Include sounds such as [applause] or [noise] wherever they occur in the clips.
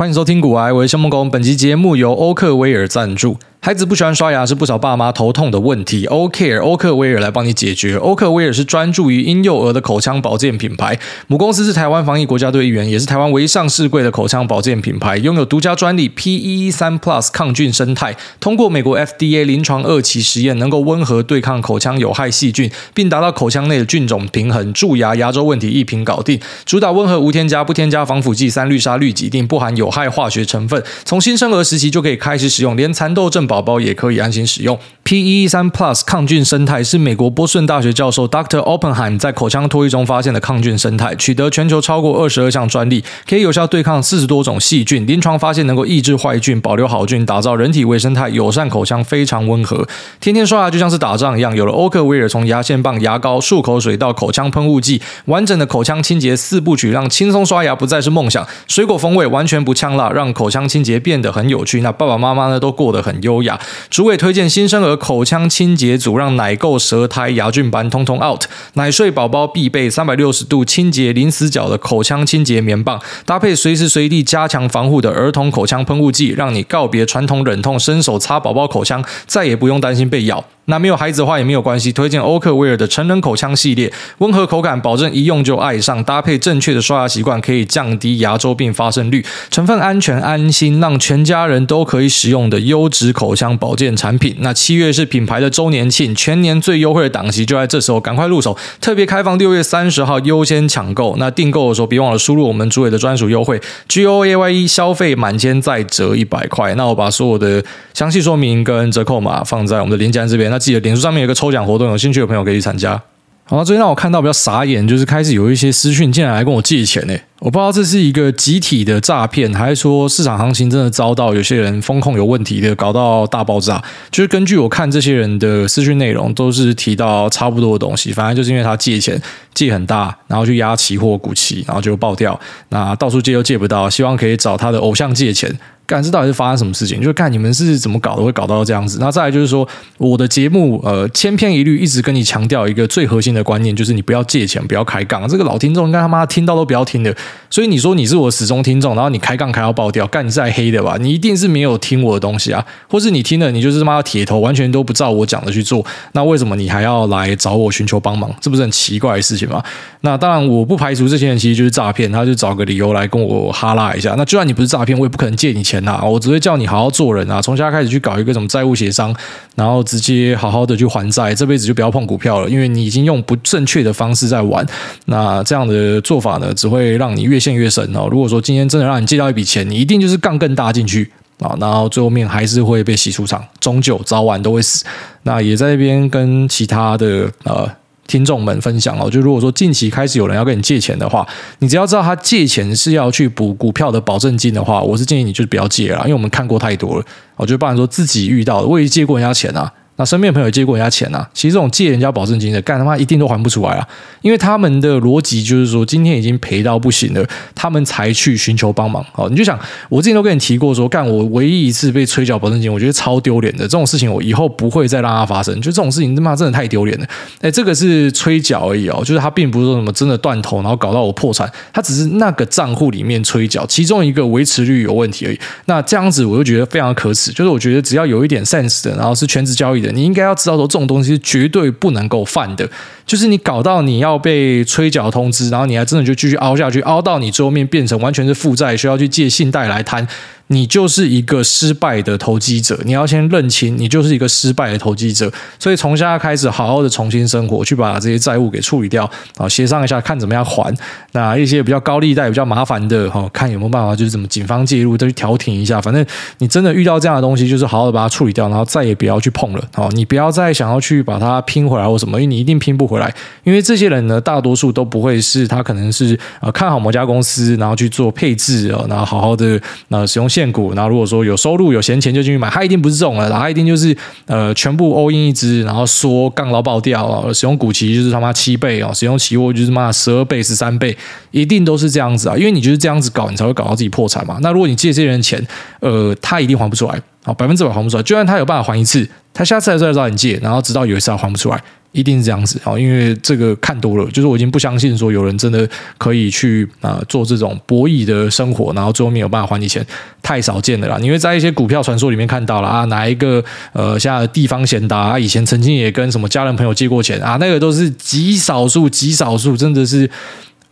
欢迎收听古癌，我是谢孟工。本集节目由欧克威尔赞助。孩子不喜欢刷牙是不少爸妈头痛的问题，O-Care 欧克威尔来帮你解决。欧克威尔是专注于婴幼儿的口腔保健品牌，母公司是台湾防疫国家队一员，也是台湾唯一上市柜的口腔保健品牌，拥有独家专利 PEE 三 Plus 抗菌生态，通过美国 FDA 临床二期实验，能够温和对抗口腔有害细菌，并达到口腔内的菌种平衡，蛀牙、牙周问题一瓶搞定。主打温和无添加，不添加防腐剂、三氯沙氯己定，不含有害化学成分，从新生儿时期就可以开始使用，连蚕豆症宝宝也可以安心使用。P E 三 Plus 抗菌生态是美国波士顿大学教授 Dr. Oppenheim 在口腔脱衣中发现的抗菌生态，取得全球超过二十二项专利，可以有效对抗四十多种细菌。临床发现能够抑制坏菌，保留好菌，打造人体微生态友善口腔，非常温和。天天刷牙就像是打仗一样，有了欧克威尔从牙线棒、牙膏、漱口水到口腔喷雾剂，完整的口腔清洁四部曲，让轻松刷牙不再是梦想。水果风味完全不呛辣，让口腔清洁变得很有趣。那爸爸妈妈呢都过得很优雅。主委推荐新生儿口腔清洁组，让奶垢、舌苔、牙菌斑通通 out。奶睡宝宝必备三百六十度清洁零死角的口腔清洁棉棒，搭配随时随地加强防护的儿童口腔喷雾剂，让你告别传统忍痛伸手擦宝宝口腔，再也不用担心被咬。那没有孩子的话也没有关系，推荐欧克威尔的成人口腔系列，温和口感，保证一用就爱上。搭配正确的刷牙习惯，可以降低牙周病发生率。成分安全安心，让全家人都可以使用的优质口腔保健产品。那七月是品牌的周年庆，全年最优惠的档期就在这时候，赶快入手。特别开放六月三十号优先抢购。那订购的时候别忘了输入我们主委的专属优惠 G O A Y E，消费满千再折一百块。那我把所有的详细说明跟折扣码放在我们的链接这边。那记得脸书上面有个抽奖活动，有兴趣的朋友可以去参加。好，最近让我看到比较傻眼，就是开始有一些私讯进来来跟我借钱呢。我不知道这是一个集体的诈骗，还是说市场行情真的遭到有些人风控有问题的，搞到大爆炸。就是根据我看这些人的私讯内容，都是提到差不多的东西。反正就是因为他借钱借很大，然后去压期货股期，然后就爆掉。那到处借又借不到，希望可以找他的偶像借钱。干，这到底是发生什么事情？就是看你们是怎么搞的，会搞到这样子。那再来就是说，我的节目呃千篇一律，一直跟你强调一个最核心的观念，就是你不要借钱，不要开杠。这个老听众应该他妈听到都不要听的。所以你说你是我始终听众，然后你开杠开到爆掉，干你是来黑的吧？你一定是没有听我的东西啊，或是你听了你就是他妈铁头，完全都不照我讲的去做。那为什么你还要来找我寻求帮忙？这不是很奇怪的事情吗？那当然，我不排除这些人其实就是诈骗，他就找个理由来跟我哈拉一下。那就算你不是诈骗，我也不可能借你钱。啊，我只会叫你好好做人啊！从现在开始去搞一个什么债务协商，然后直接好好的去还债，这辈子就不要碰股票了，因为你已经用不正确的方式在玩。那这样的做法呢，只会让你越陷越深哦。如果说今天真的让你借到一笔钱，你一定就是杠更大进去啊，然后最后面还是会被洗出场，终究早晚都会死。那也在那边跟其他的呃。听众们分享哦，就如果说近期开始有人要跟你借钱的话，你只要知道他借钱是要去补股票的保证金的话，我是建议你就是不要借了，因为我们看过太多了。我就不然说自己遇到的，我也借过人家钱啊。那身边朋友借过人家钱啊，其实这种借人家保证金的，干他妈一定都还不出来啊！因为他们的逻辑就是说，今天已经赔到不行了，他们才去寻求帮忙。好，你就想，我之前都跟你提过说，干我唯一一次被催缴保证金，我觉得超丢脸的。这种事情我以后不会再让它发生。就这种事情他妈真的太丢脸了。哎，这个是催缴而已哦，就是他并不是说什么真的断头，然后搞到我破产，他只是那个账户里面催缴，其中一个维持率有问题而已。那这样子我就觉得非常可耻。就是我觉得只要有一点 sense 的，然后是全职交易的。你应该要知道说，这种东西是绝对不能够犯的。就是你搞到你要被催缴通知，然后你还真的就继续凹下去，凹到你最后面变成完全是负债，需要去借信贷来摊。你就是一个失败的投机者，你要先认清，你就是一个失败的投机者。所以从现在开始，好好的重新生活，去把这些债务给处理掉啊，协商一下，看怎么样还。那一些比较高利贷、比较麻烦的哈，看有没有办法，就是怎么警方介入，再去调停一下。反正你真的遇到这样的东西，就是好好的把它处理掉，然后再也不要去碰了。好，你不要再想要去把它拼回来或什么，因为你一定拼不回来。因为这些人呢，大多数都不会是他可能是呃看好某家公司，然后去做配置啊，然后好好的呃使用现股，然后如果说有收入有闲钱就进去买，他一定不是这种了，他一定就是呃全部 all in 一只，然后说杠到爆掉，使用股期就是他妈七倍哦，使用期货就是妈十二倍十三倍，一定都是这样子啊，因为你就是这样子搞，你才会搞到自己破产嘛。那如果你借这些人钱，呃，他一定还不出来好，百分之百还不出来。就算他有办法还一次，他下次还是要找你借，然后直到有一次他还不出来，一定是这样子啊，因为这个看多了，就是我已经不相信说有人真的可以去啊、做这种博弈的生活，然后最后没有办法还你钱，太少见的啦。因为在一些股票传说里面看到了啊，哪一个呃像地方贤达啊，以前曾经也跟什么家人朋友借过钱啊，那个都是极少数极少数，真的是。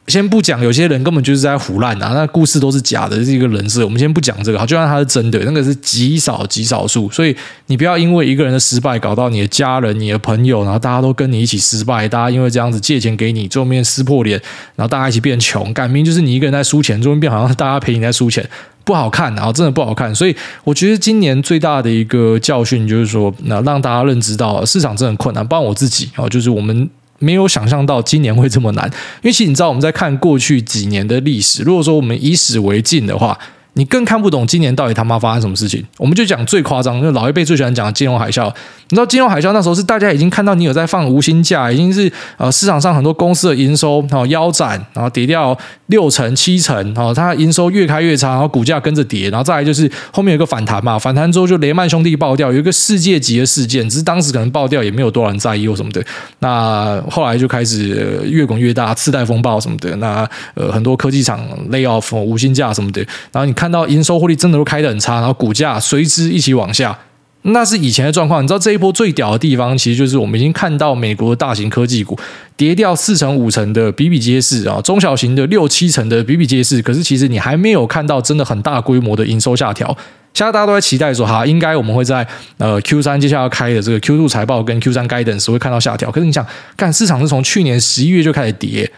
先不讲，有些人根本就是在胡乱啊，那故事都是假的，是一个人设。我们先不讲这个，好，就算他是真的，那个是极少极少数。所以你不要因为一个人的失败，搞到你的家人、你的朋友，然后大家都跟你一起失败，大家因为这样子借钱给你，最后面撕破脸，然后大家一起变穷。改名就是你一个人在输钱，最后面变好像大家陪你在输钱，不好看，然后真的不好看。所以我觉得今年最大的一个教训就是说，那让大家认知到市场真的很困难。包括我自己啊，就是我们。没有想象到今年会这么难，因为其实你知道我们在看过去几年的历史，如果说我们以史为镜的话。你更看不懂今年到底他妈发生什么事情？我们就讲最夸张，就老一辈最喜欢讲的金融海啸。你知道金融海啸那时候是大家已经看到你有在放无薪假，已经是呃市场上很多公司的营收然后腰斩，然后跌掉六成七成，然后它营收越开越差，然后股价跟着跌，然后再来就是后面有个反弹嘛，反弹之后就雷曼兄弟爆掉，有一个世界级的事件，只是当时可能爆掉也没有多少人在意或什么的。那后来就开始越滚越大，次贷风暴什么的，那呃很多科技厂 lay off 无薪假什么的，然后你看。到营收获利真的都开得很差，然后股价随之一起往下，那是以前的状况。你知道这一波最屌的地方，其实就是我们已经看到美国的大型科技股跌掉四成五成的比比皆是啊，中小型的六七成的比比皆是。可是其实你还没有看到真的很大规模的营收下调。现在大家都在期待说，哈，应该我们会在呃 Q 三接下来要开的这个 Q two 财报跟 Q 三 Guidance 会看到下调。可是你想，看市场是从去年十一月就开始跌。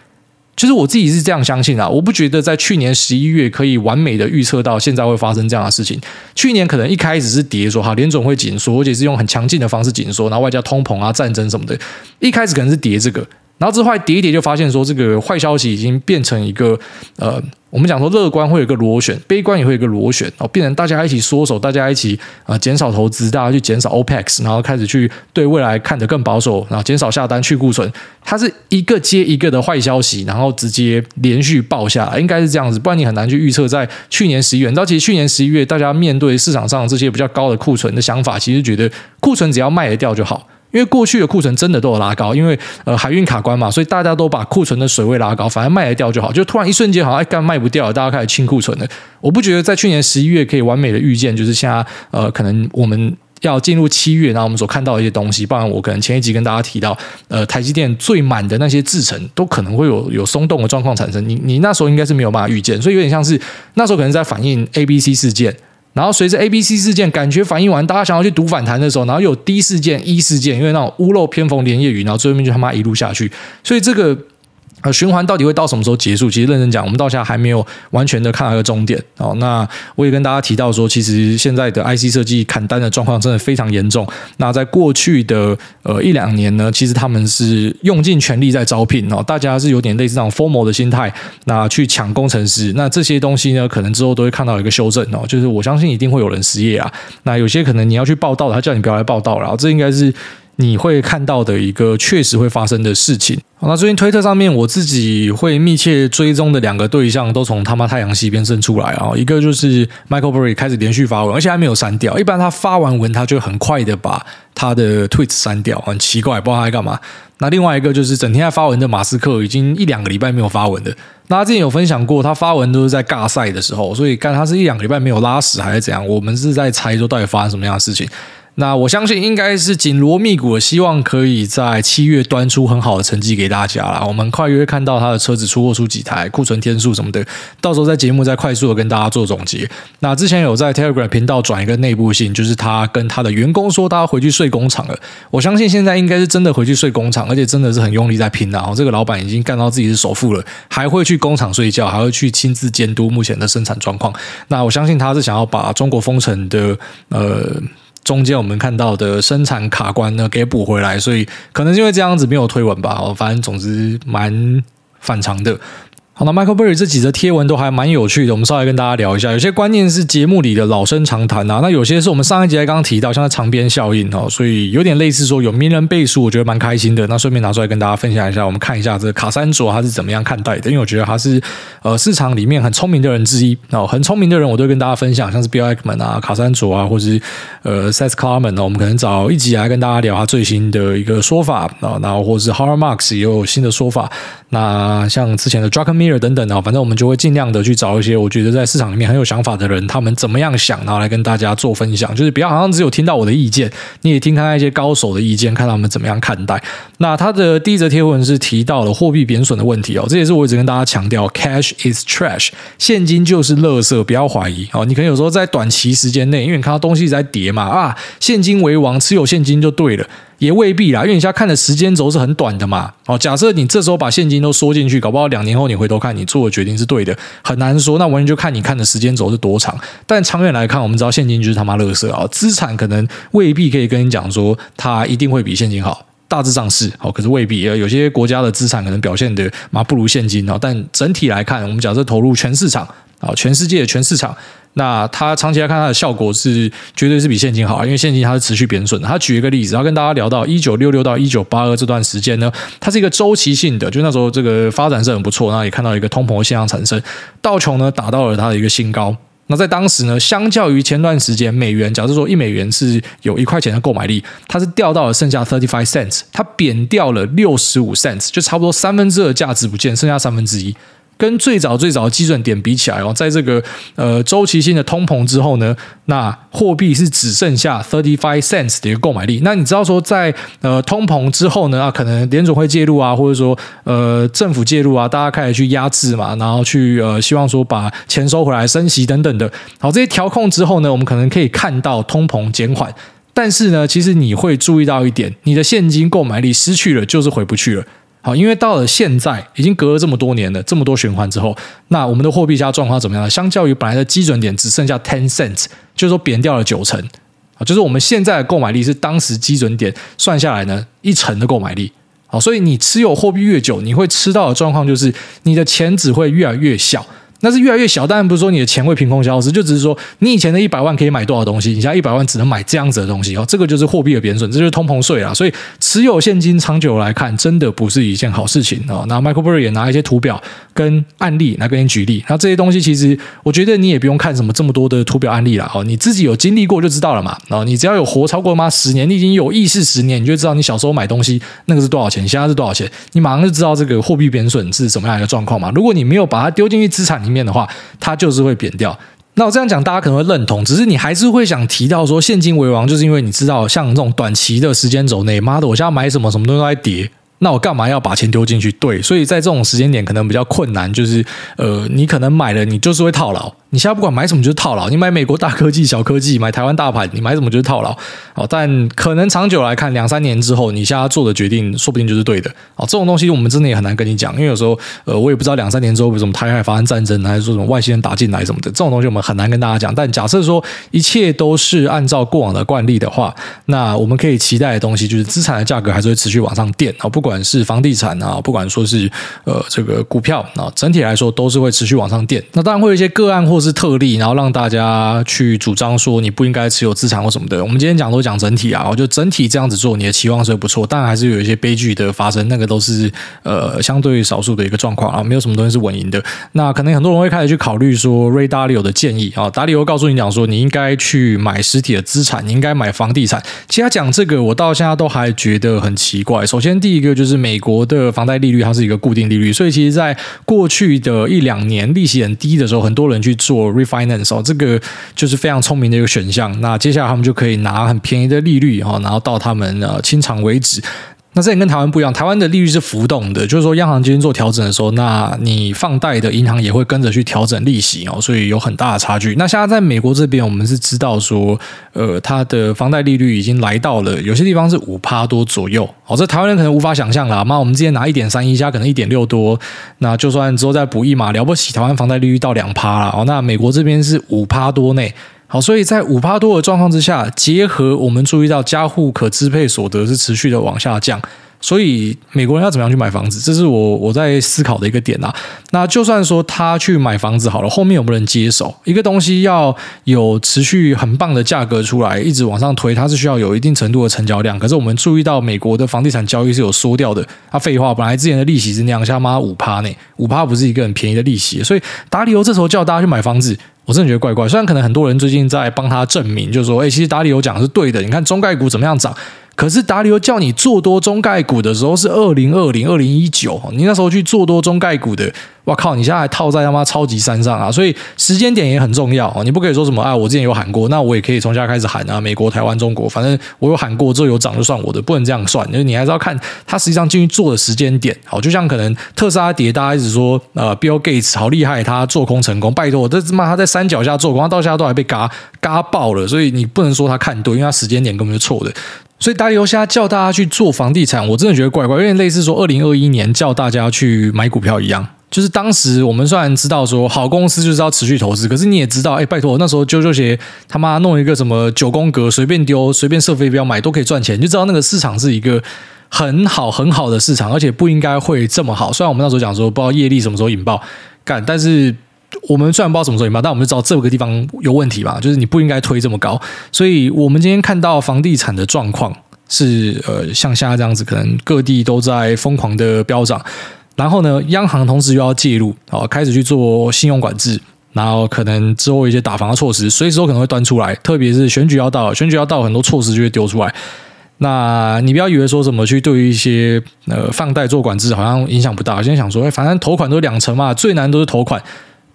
其实我自己是这样相信啊，我不觉得在去年十一月可以完美的预测到现在会发生这样的事情。去年可能一开始是跌说哈，联总会紧缩，而且是用很强劲的方式紧缩，然后外加通膨啊、战争什么的，一开始可能是跌这个。然后之后跌一跌，就发现说这个坏消息已经变成一个呃，我们讲说乐观会有一个螺旋，悲观也会有一个螺旋，然后变成大家一起缩手，大家一起、呃、减少投资，大家去减少 OPEX，然后开始去对未来看得更保守，然后减少下单去库存，它是一个接一个的坏消息，然后直接连续爆下来，应该是这样子，不然你很难去预测在去年十一月。你知道，其实去年十一月大家面对市场上这些比较高的库存的想法，其实觉得库存只要卖得掉就好。因为过去的库存真的都有拉高，因为呃海运卡关嘛，所以大家都把库存的水位拉高，反正卖得掉就好。就突然一瞬间好像哎干卖不掉了，大家开始清库存了。我不觉得在去年十一月可以完美的预见，就是现在呃可能我们要进入七月，然后我们所看到的一些东西，不然我可能前一集跟大家提到，呃台积电最满的那些制程都可能会有有松动的状况产生。你你那时候应该是没有办法预见，所以有点像是那时候可能在反映 A B C 事件。然后随着 A、B、C 事件感觉反应完，大家想要去赌反弹的时候，然后有 D 事件、E 事件，因为那种屋漏偏逢连夜雨，然后最后面就他妈一路下去，所以这个。呃，循环到底会到什么时候结束？其实认真讲，我们到现在还没有完全的看到一个终点哦。那我也跟大家提到说，其实现在的 IC 设计砍单的状况真的非常严重。那在过去的呃一两年呢，其实他们是用尽全力在招聘哦，大家是有点类似这种 FOMO 的心态，那去抢工程师。那这些东西呢，可能之后都会看到一个修正哦，就是我相信一定会有人失业啊。那有些可能你要去报到，他叫你不要来报到了，这应该是。你会看到的一个确实会发生的事情。那最近推特上面我自己会密切追踪的两个对象，都从他妈太阳系边生出来啊。一个就是 Michael Burry 开始连续发文，而且还没有删掉。一般他发完文，他就很快的把他的 tweets 删掉，很奇怪，不知道他在干嘛。那另外一个就是整天在发文的马斯克，已经一两个礼拜没有发文的。那他之前有分享过，他发文都是在尬赛的时候，所以看他是一两个礼拜没有拉屎还是怎样，我们是在猜说到底发生什么样的事情。那我相信应该是紧锣密鼓的，希望可以在七月端出很好的成绩给大家啦。我们快月会看到他的车子出货出几台，库存天数什么的，到时候在节目再快速的跟大家做总结。那之前有在 Telegram 频道转一个内部信，就是他跟他的员工说，他要回去睡工厂了。我相信现在应该是真的回去睡工厂，而且真的是很用力在拼啊。这个老板已经干到自己是首富了，还会去工厂睡觉，还会去亲自监督目前的生产状况。那我相信他是想要把中国封城的呃。中间我们看到的生产卡关呢，给补回来，所以可能因为这样子没有推文吧。反正总之蛮反常的。好，那 Michael Berry 这几则贴文都还蛮有趣的，我们稍微跟大家聊一下。有些观念是节目里的老生常谈啊，那有些是我们上一集才刚提到，像是长边效应哦，所以有点类似说有名人背书，我觉得蛮开心的。那顺便拿出来跟大家分享一下，我们看一下这个卡山卓他是怎么样看待的，因为我觉得他是呃市场里面很聪明的人之一哦，很聪明的人我都会跟大家分享，像是 Bill Ackman 啊、卡山卓啊，或是呃 Seth Klarman 呢，我们可能找一集来跟大家聊他最新的一个说法啊，然后或是 Howard Marks 也有新的说法。那像之前的 Druckenmiller 等等的，反正我们就会尽量的去找一些我觉得在市场里面很有想法的人，他们怎么样想，然后来跟大家做分享。就是不要好像只有听到我的意见，你也听看看一些高手的意见，看他们怎么样看待。那他的第一则贴文是提到了货币贬损的问题哦，这也是我一直跟大家强调，Cash is trash，现金就是垃圾，不要怀疑哦。你可能有时候在短期时间内，因为你看到东西在跌嘛，啊，现金为王，持有现金就对了。也未必啦，因为你现在看的时间轴是很短的嘛。哦，假设你这时候把现金都缩进去，搞不好两年后你回头看你做的决定是对的，很难说。那完全就看你看的时间轴是多长。但长远来看，我们知道现金就是他妈垃圾啊，资产可能未必可以跟你讲说它一定会比现金好，大致上是好，可是未必。有些国家的资产可能表现的嘛不如现金啊。但整体来看，我们假设投入全市场啊，全世界全市场。那它长期来看，它的效果是绝对是比现金好，因为现金它是持续贬损的。他举一个例子，然后跟大家聊到一九六六到一九八二这段时间呢，它是一个周期性的，就那时候这个发展是很不错，然后也看到一个通膨现象产生，道琼呢达到了它的一个新高。那在当时呢，相较于前段时间美元，假设说一美元是有一块钱的购买力，它是掉到了剩下 thirty five cents，它贬掉了六十五 cents，就差不多三分之二价值不见，剩下三分之一。跟最早最早的基准点比起来哦，在这个呃周期性的通膨之后呢，那货币是只剩下 thirty five cents 的一个购买力。那你知道说在呃通膨之后呢，啊，可能联总会介入啊，或者说呃政府介入啊，大家开始去压制嘛，然后去呃希望说把钱收回来、升息等等的。好，这些调控之后呢，我们可能可以看到通膨减缓。但是呢，其实你会注意到一点，你的现金购买力失去了，就是回不去了。好，因为到了现在，已经隔了这么多年了，这么多循环之后，那我们的货币加状况怎么样呢？相较于本来的基准点只剩下 ten cents，就是说贬掉了九成啊，就是我们现在的购买力是当时基准点算下来呢一成的购买力。好，所以你持有货币越久，你会吃到的状况就是你的钱只会越来越小。那是越来越小，当然不是说你的钱会凭空消失，就只是说你以前的一百万可以买多少东西，你现在一百万只能买这样子的东西哦，这个就是货币的贬损，这就是通膨税啊。所以持有现金长久来看，真的不是一件好事情哦。那 Michael Burry 也拿一些图表跟案例来跟你举例，那这些东西其实我觉得你也不用看什么这么多的图表案例了哦，你自己有经历过就知道了嘛。哦，你只要有活超过妈十年，你已经有意识十年，你就知道你小时候买东西那个是多少钱，现在是多少钱，你马上就知道这个货币贬损是什么样一个状况嘛。如果你没有把它丢进去资产里面的话，它就是会贬掉。那我这样讲，大家可能会认同，只是你还是会想提到说，现金为王，就是因为你知道，像这种短期的时间轴内，妈的，我现在买什么什么东西都在跌。那我干嘛要把钱丢进去？对，所以在这种时间点可能比较困难，就是呃，你可能买了，你就是会套牢。你现在不管买什么就是套牢，你买美国大科技、小科技，买台湾大盘，你买什么就是套牢。哦，但可能长久来看，两三年之后，你现在做的决定说不定就是对的。哦，这种东西我们真的也很难跟你讲，因为有时候呃，我也不知道两三年之后为什么台海发生战争，还是说什么外星人打进来什么的，这种东西我们很难跟大家讲。但假设说一切都是按照过往的惯例的话，那我们可以期待的东西就是资产的价格还是会持续往上垫啊，不管是房地产啊，不管说是呃这个股票啊，整体来说都是会持续往上垫。那当然会有一些个案或是特例，然后让大家去主张说你不应该持有资产或什么的。我们今天讲都讲整体啊，我觉得整体这样子做，你的期望是不错，但还是有一些悲剧的发生，那个都是呃相对少数的一个状况啊，没有什么东西是稳赢的。那可能很多人会开始去考虑说，Ray Dalio 的建议啊，达利欧告诉你讲说，你应该去买实体的资产，你应该买房地产。其实他讲这个，我到现在都还觉得很奇怪。首先，第一个就是美国的房贷利率它是一个固定利率，所以其实在过去的一两年利息很低的时候，很多人去做 refinance。哦，这个就是非常聪明的一个选项。那接下来他们就可以拿很便宜的利率，哈，然后到他们呃清偿为止。那这点跟台湾不一样，台湾的利率是浮动的，就是说央行今天做调整的时候，那你放贷的银行也会跟着去调整利息哦，所以有很大的差距。那现在在美国这边，我们是知道说，呃，它的房贷利率已经来到了有些地方是五趴多左右，哦，这台湾人可能无法想象啦。那我们之前拿一点三一，加可能一点六多，那就算之后再补一码，了不起，台湾房贷利率到两趴了哦，那美国这边是五趴多内。好，所以在五趴多的状况之下，结合我们注意到家户可支配所得是持续的往下降，所以美国人要怎么样去买房子，这是我我在思考的一个点啊。那就算说他去买房子好了，后面有没有人接手？一个东西要有持续很棒的价格出来，一直往上推，它是需要有一定程度的成交量。可是我们注意到美国的房地产交易是有缩掉的。他废话，本来之前的利息是那样，像妈五趴呢，五趴不是一个很便宜的利息。所以达里欧这时候叫大家去买房子，我真的觉得怪怪。虽然可能很多人最近在帮他证明，就是说，哎，其实达里欧讲的是对的。你看中概股怎么样涨？可是达里欧叫你做多中概股的时候是二零二零、二零一九，你那时候去做多中概股的，哇靠！你现在还套在他妈超级山上啊！所以时间点也很重要啊，你不可以说什么啊，我之前有喊过，那我也可以从现在开始喊啊，美国、台湾、中国，反正我有喊过之后有涨就算我的，不能这样算，就是你还是要看它实际上进去做的时间点。好，就像可能特斯拉跌，大家一直说呃，Bill Gates 好厉害，他做空成功，拜托，这他妈他在山脚下做空，他到现在都还被嘎嘎爆了，所以你不能说他看对，因为他时间点根本就错的。所以达里欧现在叫大家去做房地产，我真的觉得怪怪，有点类似说二零二一年叫大家去买股票一样。就是当时我们虽然知道说好公司就是要持续投资，可是你也知道，哎，拜托，那时候啾啾鞋他妈弄一个什么九宫格，随便丢，随便设飞镖买都可以赚钱，就知道那个市场是一个很好很好的市场，而且不应该会这么好。虽然我们那时候讲说不知道业力什么时候引爆干，但是。我们虽然不知道什么时候引爆，但我们就知道这个地方有问题吧？就是你不应该推这么高。所以我们今天看到房地产的状况是，呃，像现在这样子，可能各地都在疯狂的飙涨。然后呢，央行同时又要介入，啊，开始去做信用管制，然后可能之后一些打防的措施，随时都可能会端出来。特别是选举要到，选举要到，很多措施就会丢出来。那你不要以为说怎么去对于一些呃放贷做管制，好像影响不大。我现在想说，哎，反正投款都是两成嘛，最难都是投款。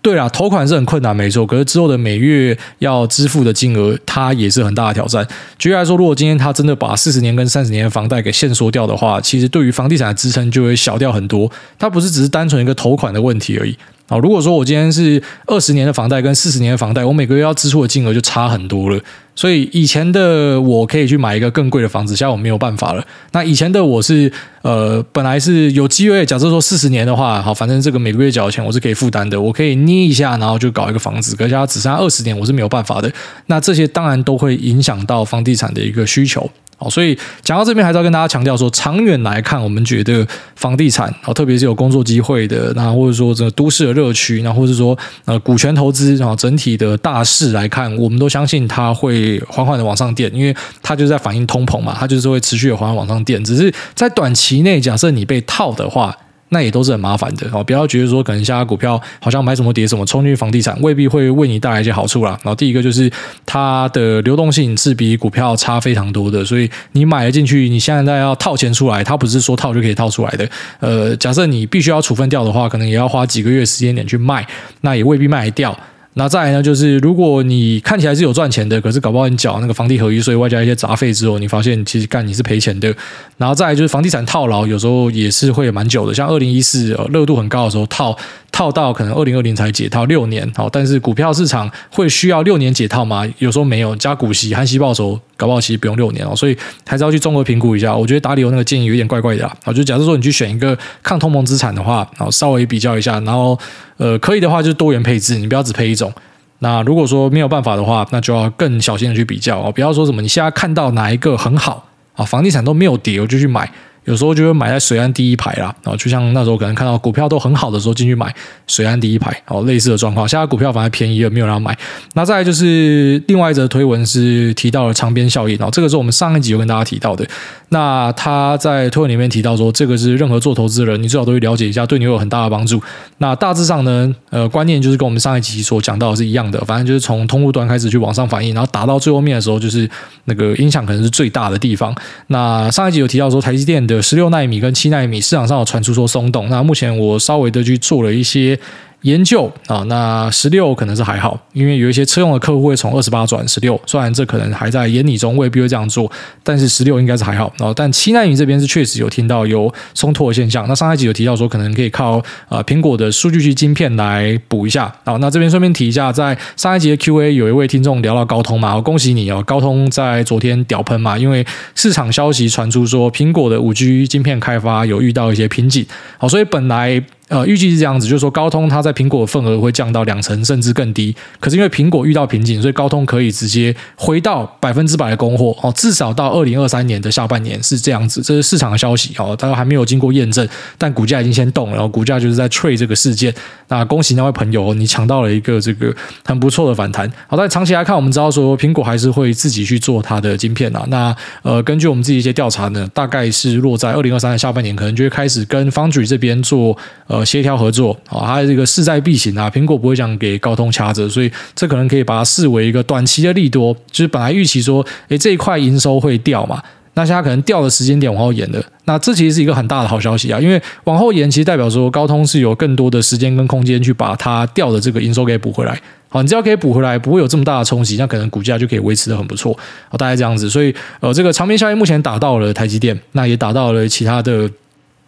对啦，投款是很困难，没错。可是之后的每月要支付的金额，它也是很大的挑战。举例来说，如果今天他真的把四十年跟三十年的房贷给限缩掉的话，其实对于房地产的支撑就会小掉很多。它不是只是单纯一个投款的问题而已。啊，如果说我今天是二十年的房贷跟四十年的房贷，我每个月要支出的金额就差很多了。所以以前的我可以去买一个更贵的房子，现在我没有办法了。那以前的我是呃，本来是有机会，假设说四十年的话，好，反正这个每个月缴的钱我是可以负担的，我可以捏一下，然后就搞一个房子。可是它只剩下二十年，我是没有办法的。那这些当然都会影响到房地产的一个需求。好，所以讲到这边，还是要跟大家强调说，长远来看，我们觉得房地产，好，特别是有工作机会的，那或者说这个都市的热区，那或者说呃股权投资，然后整体的大势来看，我们都相信它会缓缓的往上垫，因为它就是在反映通膨嘛，它就是会持续的缓缓往上垫。只是在短期内，假设你被套的话。那也都是很麻烦的哦，不要觉得说可能现在股票好像买什么跌什么，冲进房地产未必会为你带来一些好处啦。然后第一个就是它的流动性是比股票差非常多的，所以你买了进去，你现在要套钱出来，它不是说套就可以套出来的。呃，假设你必须要处分掉的话，可能也要花几个月时间点去卖，那也未必卖得掉。那再来呢，就是如果你看起来是有赚钱的，可是搞不好你缴那个房地合一税外加一些杂费之后，你发现其实干你是赔钱的。然后再来就是房地产套牢，有时候也是会蛮久的，像二零一四热度很高的时候套。套到可能二零二零才解套六年，好，但是股票市场会需要六年解套吗？有时候没有，加股息、含息报酬，搞不好其实不用六年哦，所以还是要去综合评估一下。我觉得达里欧那个建议有点怪怪的啊，就假设说你去选一个抗通膨资产的话，然后稍微比较一下，然后呃可以的话就是多元配置，你不要只配一种。那如果说没有办法的话，那就要更小心的去比较哦，不要说什么你现在看到哪一个很好啊，房地产都没有跌，我就去买。有时候就会买在水岸第一排啦，然后就像那时候可能看到股票都很好的时候进去买水岸第一排，哦，类似的状况。现在股票反而便宜了，没有人买。那再就是另外一则推文是提到了长边效应，然后这个是我们上一集有跟大家提到的。那他在推文里面提到说，这个是任何做投资人，你最好都会了解一下，对你有很大的帮助。那大致上呢，呃，观念就是跟我们上一集所讲到的是一样的，反正就是从通路端开始去往上反应，然后打到最后面的时候，就是那个影响可能是最大的地方。那上一集有提到说，台积电的十六纳米跟七纳米市场上有传出说松动，那目前我稍微的去做了一些。研究啊，那十六可能是还好，因为有一些车用的客户会从二十八转十六，虽然这可能还在研拟中，未必会这样做，但是十六应该是还好。然后，但七奈米这边是确实有听到有松脱的现象。那上一集有提到说，可能可以靠呃苹果的数据区晶片来补一下。好，那这边顺便提一下，在上一集的 Q&A 有一位听众聊到高通嘛，我恭喜你哦，高通在昨天屌喷嘛，因为市场消息传出说苹果的五 G 晶片开发有遇到一些瓶颈。好，所以本来呃，预计是这样子，就是说高通它在苹果的份额会降到两成甚至更低。可是因为苹果遇到瓶颈，所以高通可以直接回到百分之百的供货哦，至少到二零二三年的下半年是这样子。这是市场的消息哦，大家还没有经过验证，但股价已经先动了，然后股价就是在 trade 这个事件。那恭喜那位朋友，你抢到了一个这个很不错的反弹。好，但长期来看，我们知道说苹果还是会自己去做它的晶片啊。那呃，根据我们自己一些调查呢，大概是落在二零二三的下半年，可能就会开始跟 Foundry 这边做。呃协调合作啊，还有这个势在必行啊，苹果不会想给高通掐着，所以这可能可以把它视为一个短期的利多，就是本来预期说，诶，这一块营收会掉嘛，那现在可能掉的时间点往后延了，那这其实是一个很大的好消息啊，因为往后延其实代表说高通是有更多的时间跟空间去把它掉的这个营收给补回来，好，你只要可以补回来，不会有这么大的冲击，那可能股价就可以维持得很不错，好，大概这样子，所以呃，这个长边效应目前打到了台积电，那也打到了其他的。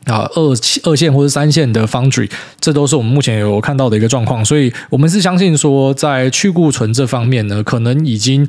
啊，二二线或者三线的 Foundry，这都是我们目前有看到的一个状况，所以我们是相信说，在去库存这方面呢，可能已经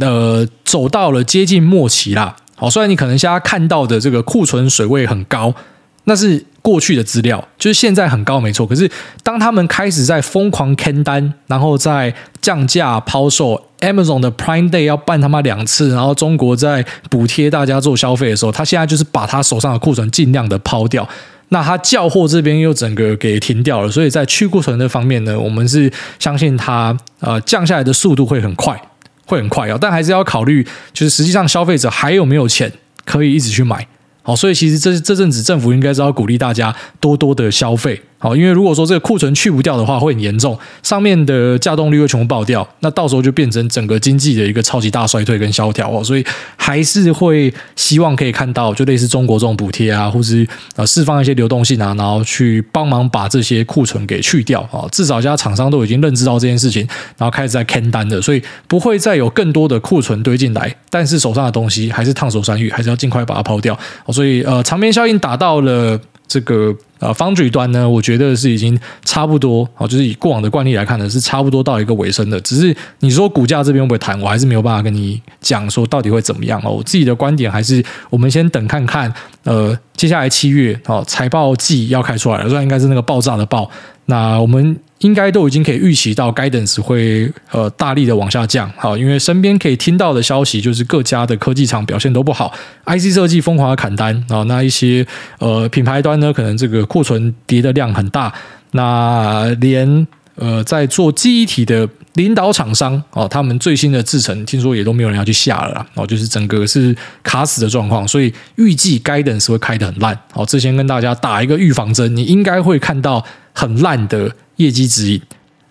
呃走到了接近末期啦。好，虽然你可能现在看到的这个库存水位很高，那是过去的资料，就是现在很高没错。可是当他们开始在疯狂砍单，然后在降价抛售。Amazon 的 Prime Day 要办他妈两次，然后中国在补贴大家做消费的时候，他现在就是把他手上的库存尽量的抛掉。那他叫货这边又整个给停掉了，所以在去库存的方面呢，我们是相信它呃降下来的速度会很快，会很快啊。但还是要考虑，就是实际上消费者还有没有钱可以一直去买。好，所以其实这这阵子政府应该是要鼓励大家多多的消费。好，因为如果说这个库存去不掉的话，会很严重，上面的架动率会全部爆掉，那到时候就变成整个经济的一个超级大衰退跟萧条哦。所以还是会希望可以看到，就类似中国这种补贴啊，或是呃释放一些流动性啊，然后去帮忙把这些库存给去掉啊。至少现在厂商都已经认知到这件事情，然后开始在砍单的，所以不会再有更多的库存堆进来。但是手上的东西还是烫手山芋，还是要尽快把它抛掉。所以呃，长边效应达到了这个。啊方嘴端呢，我觉得是已经差不多，啊，就是以过往的惯例来看呢，是差不多到一个尾声的。只是你说股价这边会不会弹，我还是没有办法跟你讲说到底会怎么样哦。我自己的观点还是，我们先等看看，呃，接下来七月哦，财报季要开出来了，这应该是那个爆炸的爆。那我们。应该都已经可以预期到，Guidance 会呃大力的往下降，好，因为身边可以听到的消息就是各家的科技厂表现都不好，IC 设计疯狂的砍单啊，那一些呃品牌端呢，可能这个库存跌的量很大，那连呃在做记忆体的领导厂商哦，他们最新的制程听说也都没有人要去下了，哦，就是整个是卡死的状况，所以预计 Guidance 会开得很烂，好，之前跟大家打一个预防针，你应该会看到很烂的。业绩指引，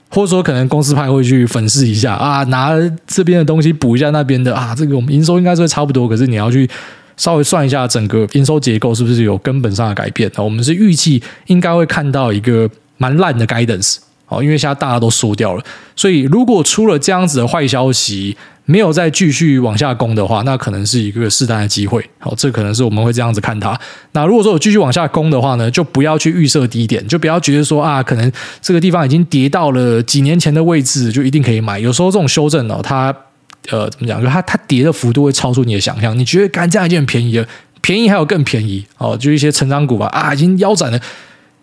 或者说可能公司派会去粉饰一下啊，拿这边的东西补一下那边的啊，这个我们营收应该是会差不多，可是你要去稍微算一下整个营收结构是不是有根本上的改变？我们是预计应该会看到一个蛮烂的 guidance，哦，因为现在大家都输掉了，所以如果出了这样子的坏消息。没有再继续往下攻的话，那可能是一个试单的机会。好，这可能是我们会这样子看它。那如果说我继续往下攻的话呢，就不要去预设低点，就不要觉得说啊，可能这个地方已经跌到了几年前的位置，就一定可以买。有时候这种修正哦，它呃怎么讲？就它它跌的幅度会超出你的想象。你觉得干这样已经很便宜了，便宜还有更便宜哦，就一些成长股吧啊，已经腰斩了。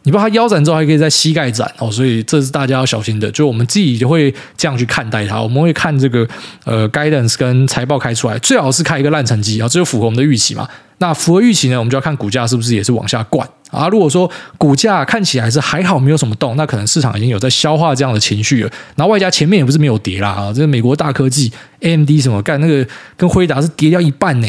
你把它腰斩之后还可以在膝盖斩哦，所以这是大家要小心的。就我们自己就会这样去看待它，我们会看这个呃 guidance 跟财报开出来，最好是开一个烂成绩啊，这就符合我们的预期嘛。那符合预期呢，我们就要看股价是不是也是往下灌啊。如果说股价看起来是还好，没有什么动，那可能市场已经有在消化这样的情绪了。然后外加前面也不是没有跌啦啊，这美国大科技 AMD 什么干那个跟辉达是跌掉一半呢。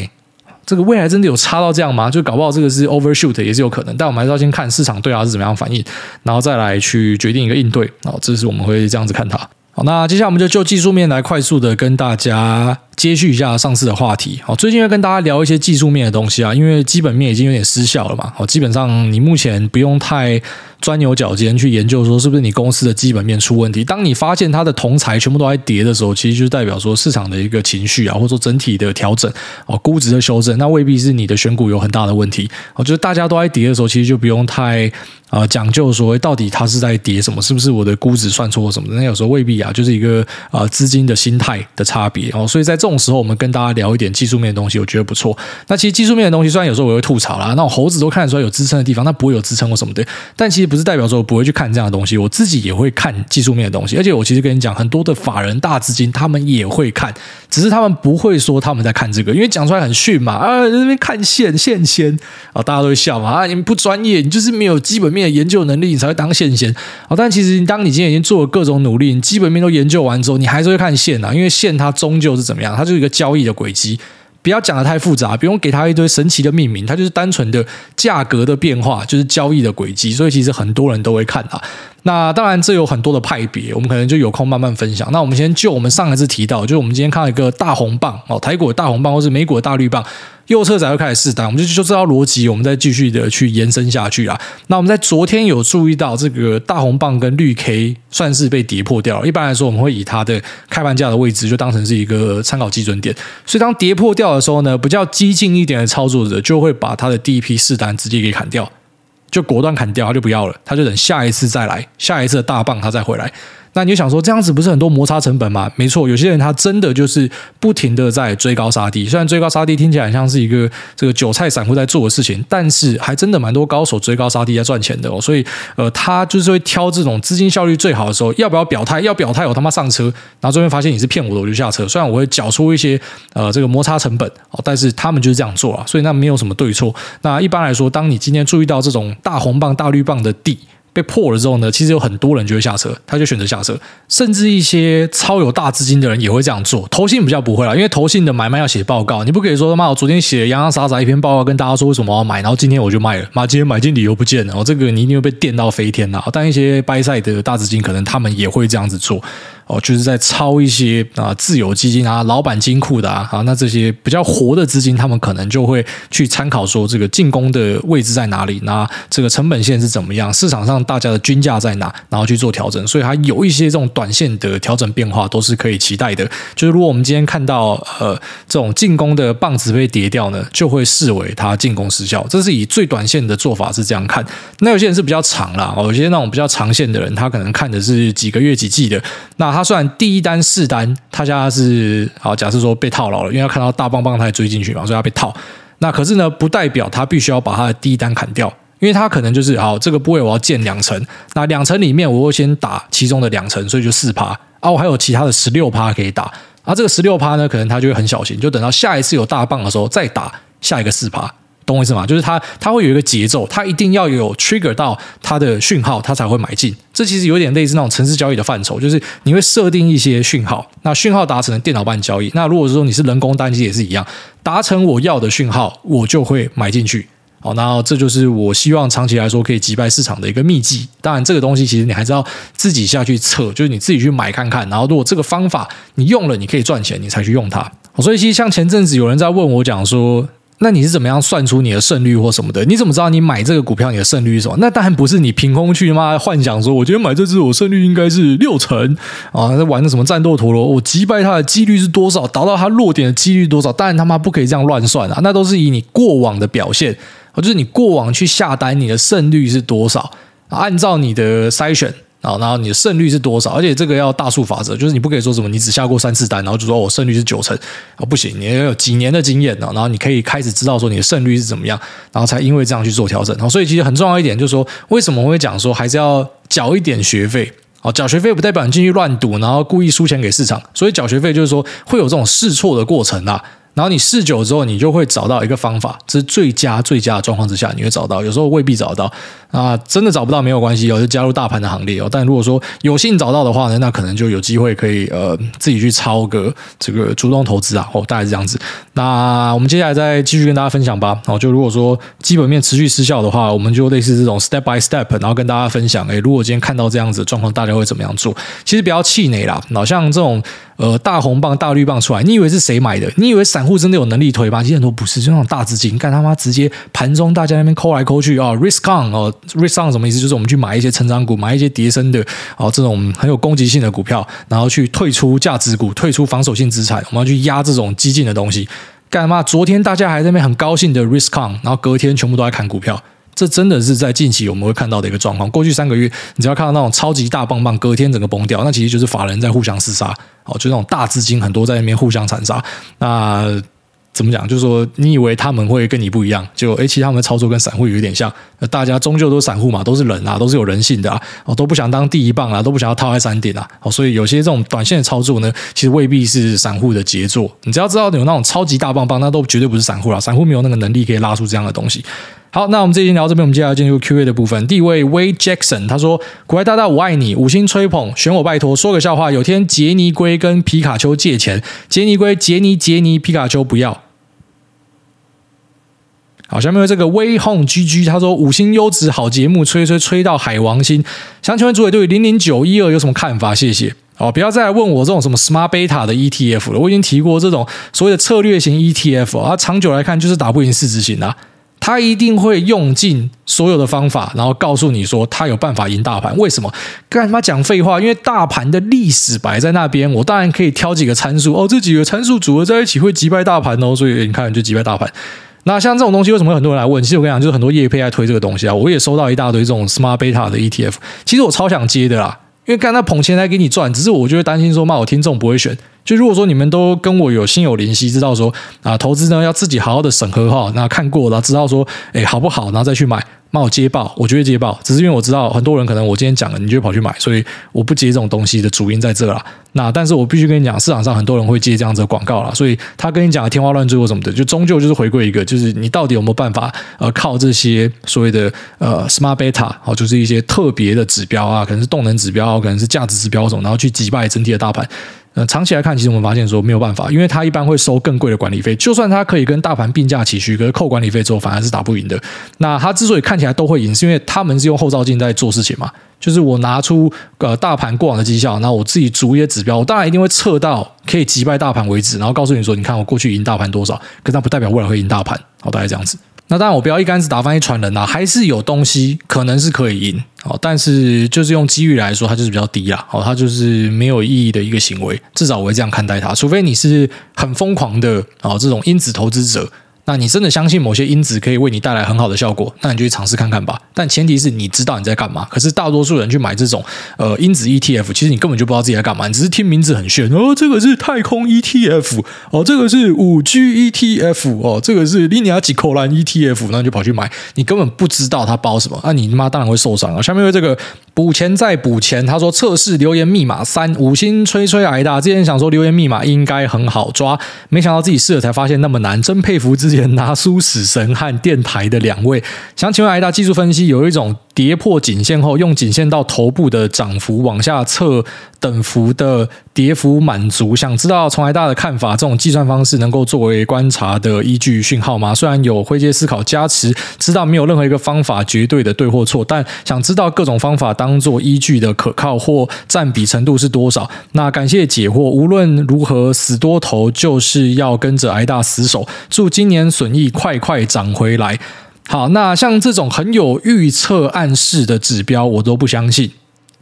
这个未来真的有差到这样吗？就搞不好这个是 overshoot 也是有可能，但我们还是要先看市场对它是怎么样反应，然后再来去决定一个应对。好，这是我们会这样子看它。好，那接下来我们就就技术面来快速的跟大家接续一下上次的话题。好，最近要跟大家聊一些技术面的东西啊，因为基本面已经有点失效了嘛。好，基本上你目前不用太。钻牛角尖去研究说是不是你公司的基本面出问题？当你发现它的同材全部都在跌的时候，其实就代表说市场的一个情绪啊，或者说整体的调整哦，估值的修正，那未必是你的选股有很大的问题。我觉得大家都在跌的时候，其实就不用太啊、讲究说到底它是在跌什么，是不是我的估值算错什么的？那有时候未必啊，就是一个啊资金的心态的差别哦。所以在这这种时候，我们跟大家聊一点技术面的东西，我觉得不错。那其实技术面的东西，虽然有时候我会吐槽啦，那种猴子都看得出来有支撑的地方，那不会有支撑或什么的，但其实不是代表说我不会去看这样的东西，我自己也会看技术面的东西。而且我其实跟你讲，很多的法人大资金他们也会看，只是他们不会说他们在看这个，因为讲出来很逊嘛啊，那边看线线仙啊，大家都会笑嘛啊，你们不专业，你就是没有基本面的研究能力，你才会当线仙啊。但其实当你今天已经做了各种努力，你基本面都研究完之后，你还是会看线啊，因为线它终究是怎么样，它就是一个交易的轨迹。不要讲的太复杂，不用给它一堆神奇的命名，它就是单纯的价格的变化，就是交易的轨迹。所以其实很多人都会看它。那当然，这有很多的派别，我们可能就有空慢慢分享。那我们先就我们上一次提到，就是我们今天看到一个大红棒哦，台股的大红棒，或是美股的大绿棒。右侧才会开始试单，我们就就知道逻辑，我们再继续的去延伸下去啊。那我们在昨天有注意到这个大红棒跟绿 K 算是被跌破掉了。一般来说，我们会以它的开盘价的位置就当成是一个参考基准点。所以当跌破掉的时候呢，比较激进一点的操作者就会把他的第一批试单直接给砍掉，就果断砍掉，他就不要了，他就等下一次再来，下一次的大棒他再回来。那你就想说，这样子不是很多摩擦成本吗？没错，有些人他真的就是不停的在追高杀低。虽然追高杀低听起来像是一个这个韭菜散户在做的事情，但是还真的蛮多高手追高杀低在赚钱的哦。所以呃，他就是会挑这种资金效率最好的时候，要不要表态？要表态，我他妈上车。然后最后发现你是骗我的，我就下车。虽然我会缴出一些呃这个摩擦成本哦，但是他们就是这样做啊。所以那没有什么对错。那一般来说，当你今天注意到这种大红棒、大绿棒的底。被破了之后呢，其实有很多人就会下车，他就选择下车，甚至一些超有大资金的人也会这样做。投信比较不会啦，因为投信的买卖要写报告，你不可以说他妈我昨天写洋洋洒洒一篇报告跟大家说为什么我要买，然后今天我就卖了，妈今天买进理由不见了，哦，这个你一定会被电到飞天呐。但一些 buy side 的大资金可能他们也会这样子做。哦，就是在抄一些啊自有基金啊、老板金库的啊，啊，那这些比较活的资金，他们可能就会去参考说这个进攻的位置在哪里，那这个成本线是怎么样，市场上大家的均价在哪，然后去做调整。所以它有一些这种短线的调整变化都是可以期待的。就是如果我们今天看到呃这种进攻的棒子被跌掉呢，就会视为它进攻失效。这是以最短线的做法是这样看。那有些人是比较长啦，哦，有些那种比较长线的人，他可能看的是几个月几季的，那。他算第一单试单，他家是好，假设说被套牢了，因为他看到大棒棒，他也追进去嘛，所以他被套。那可是呢，不代表他必须要把他的第一单砍掉，因为他可能就是好，这个部位我要建两层，那两层里面我会先打其中的两层，所以就四趴啊，我还有其他的十六趴可以打啊，这个十六趴呢，可能他就会很小心，就等到下一次有大棒的时候再打下一个四趴。懂我意思吗？就是它，它会有一个节奏，它一定要有 trigger 到它的讯号，它才会买进。这其实有点类似那种程式交易的范畴，就是你会设定一些讯号，那讯号达成，电脑帮你交易。那如果说你是人工单机也是一样，达成我要的讯号，我就会买进去。好，那这就是我希望长期来说可以击败市场的一个秘籍。当然，这个东西其实你还是要自己下去测，就是你自己去买看看。然后，如果这个方法你用了，你可以赚钱，你才去用它。所以，其实像前阵子有人在问我讲说。那你是怎么样算出你的胜率或什么的？你怎么知道你买这个股票你的胜率是什么？那当然不是你凭空去妈幻想说，我觉得买这只我胜率应该是六成啊，在玩的什么战斗陀螺，我击败它的几率是多少，达到它落点的几率多少？当然他妈不可以这样乱算啊，那都是以你过往的表现，就是你过往去下单你的胜率是多少，按照你的筛选。啊，然后你的胜率是多少？而且这个要大数法则，就是你不可以说什么你只下过三次单，然后就说我胜率是九成啊，不行，你要有几年的经验呢，然后你可以开始知道说你的胜率是怎么样，然后才因为这样去做调整。然后所以其实很重要一点就是说，为什么我会讲说还是要缴一点学费？哦，缴学费不代表你进去乱赌，然后故意输钱给市场。所以缴学费就是说会有这种试错的过程啊。然后你试久之后，你就会找到一个方法，这是最佳最佳的状况之下，你会找到。有时候未必找到啊，真的找不到没有关系，哦就加入大盘的行列哦。但如果说有幸找到的话呢，那可能就有机会可以呃自己去抄个这个主动投资啊，哦，大概是这样子。那我们接下来再继续跟大家分享吧。哦，就如果说基本面持续失效的话，我们就类似这种 step by step，然后跟大家分享。诶，如果今天看到这样子的状况，大家会怎么样做？其实不要气馁啦，好像这种。呃，大红棒、大绿棒出来，你以为是谁买的？你以为散户真的有能力推吧？其实很多不是，就那种大资金，干他妈直接盘中大家那边抠来抠去啊，risk on 哦，risk on 什么意思？就是我们去买一些成长股，买一些跌升的哦，这种很有攻击性的股票，然后去退出价值股，退出防守性资产，我们要去压这种激进的东西。干嘛？昨天大家还在那边很高兴的 risk on，然后隔天全部都在砍股票。这真的是在近期我们会看到的一个状况。过去三个月，你只要看到那种超级大棒棒，隔天整个崩掉，那其实就是法人在互相厮杀，哦，就那种大资金很多在那边互相残杀，那。怎么讲？就是说，你以为他们会跟你不一样，就诶，其实他们的操作跟散户有点像。大家终究都是散户嘛，都是人啊，都是有人性的啊，哦，都不想当第一棒啊，都不想要套在山顶啊。哦，所以有些这种短线的操作呢，其实未必是散户的杰作。你只要知道有那种超级大棒棒，那都绝对不是散户了。散户没有那个能力可以拉出这样的东西。好，那我们这期聊到这边，我们接下来进入 Q&A 的部分。第一位 Way Jackson 他说：“古埃大大，我爱你，五星吹捧，选我拜托，说个笑话。有天杰尼龟跟皮卡丘借钱，杰尼龟杰尼杰尼，皮卡丘不要。”好，下面有这个 Way Home GG，他说五星优质好节目，吹吹吹到海王星。想请问主委对零零九一二有什么看法？谢谢。好，不要再来问我这种什么 Smart Beta 的 ETF 了。我已经提过这种所谓的策略型 ETF 啊，长久来看就是打不赢市值型啊。他一定会用尽所有的方法，然后告诉你说他有办法赢大盘。为什么？干嘛讲废话？因为大盘的历史摆在那边，我当然可以挑几个参数哦，这几个参数组合在一起会击败大盘哦。所以你看，就击败大盘。那像这种东西，为什么很多人来问？其实我跟你讲，就是很多业配在推这个东西啊。我也收到一大堆这种 Smart Beta 的 ETF，其实我超想接的啦，因为看他捧钱来给你赚，只是我就会担心说，骂我听众不会选。就如果说你们都跟我有心有灵犀，知道说啊，投资呢要自己好好的审核哈，那看过了知道说，哎，好不好，然后再去买。骂我接爆，我就会接爆，只是因为我知道很多人可能我今天讲了，你就会跑去买，所以我不接这种东西的主因在这啦。那但是我必须跟你讲，市场上很多人会接这样子的广告啦，所以他跟你讲天花乱坠或什么的，就终究就是回归一个，就是你到底有没有办法呃靠这些所谓的呃 smart beta 哦，就是一些特别的指标啊，可能是动能指标，可能是价值指标种，然后去击败整体的大盘。呃，长期来看，其实我们发现说没有办法，因为它一般会收更贵的管理费。就算它可以跟大盘并驾齐驱，可是扣管理费之后反而是打不赢的。那它之所以看起来都会赢，是因为他们是用后照镜在做事情嘛。就是我拿出呃大盘过往的绩效，然后我自己逐一些指标，我当然一定会测到可以击败大盘为止，然后告诉你说，你看我过去赢大盘多少，可是它不代表未来会赢大盘。好，大概这样子。那当然，我不要一竿子打翻一船人啊，还是有东西可能是可以赢哦，但是就是用机遇来说，它就是比较低啊，哦，它就是没有意义的一个行为，至少我会这样看待它，除非你是很疯狂的哦这种因子投资者。那你真的相信某些因子可以为你带来很好的效果，那你就去尝试看看吧。但前提是你知道你在干嘛。可是大多数人去买这种呃因子 ETF，其实你根本就不知道自己在干嘛，你只是听名字很炫哦，这个是太空 ETF 哦，这个是五 G ETF 哦，这个是 Linear 几口兰 ETF，那你就跑去买，你根本不知道它包什么，那你他妈当然会受伤啊。下面为这个。补钱再补钱，他说测试留言密码三五星吹吹挨大。之前想说留言密码应该很好抓，没想到自己试了才发现那么难，真佩服之前拿书死神和电台的两位。想请问挨大技术分析有一种。跌破颈线后，用颈线到头部的涨幅往下测等幅的跌幅满足。想知道从来大的看法，这种计算方式能够作为观察的依据讯号吗？虽然有灰阶思考加持，知道没有任何一个方法绝对的对或错，但想知道各种方法当做依据的可靠或占比程度是多少？那感谢解惑。无论如何，死多头就是要跟着挨大死守。祝今年损益快快涨回来。好，那像这种很有预测暗示的指标，我都不相信。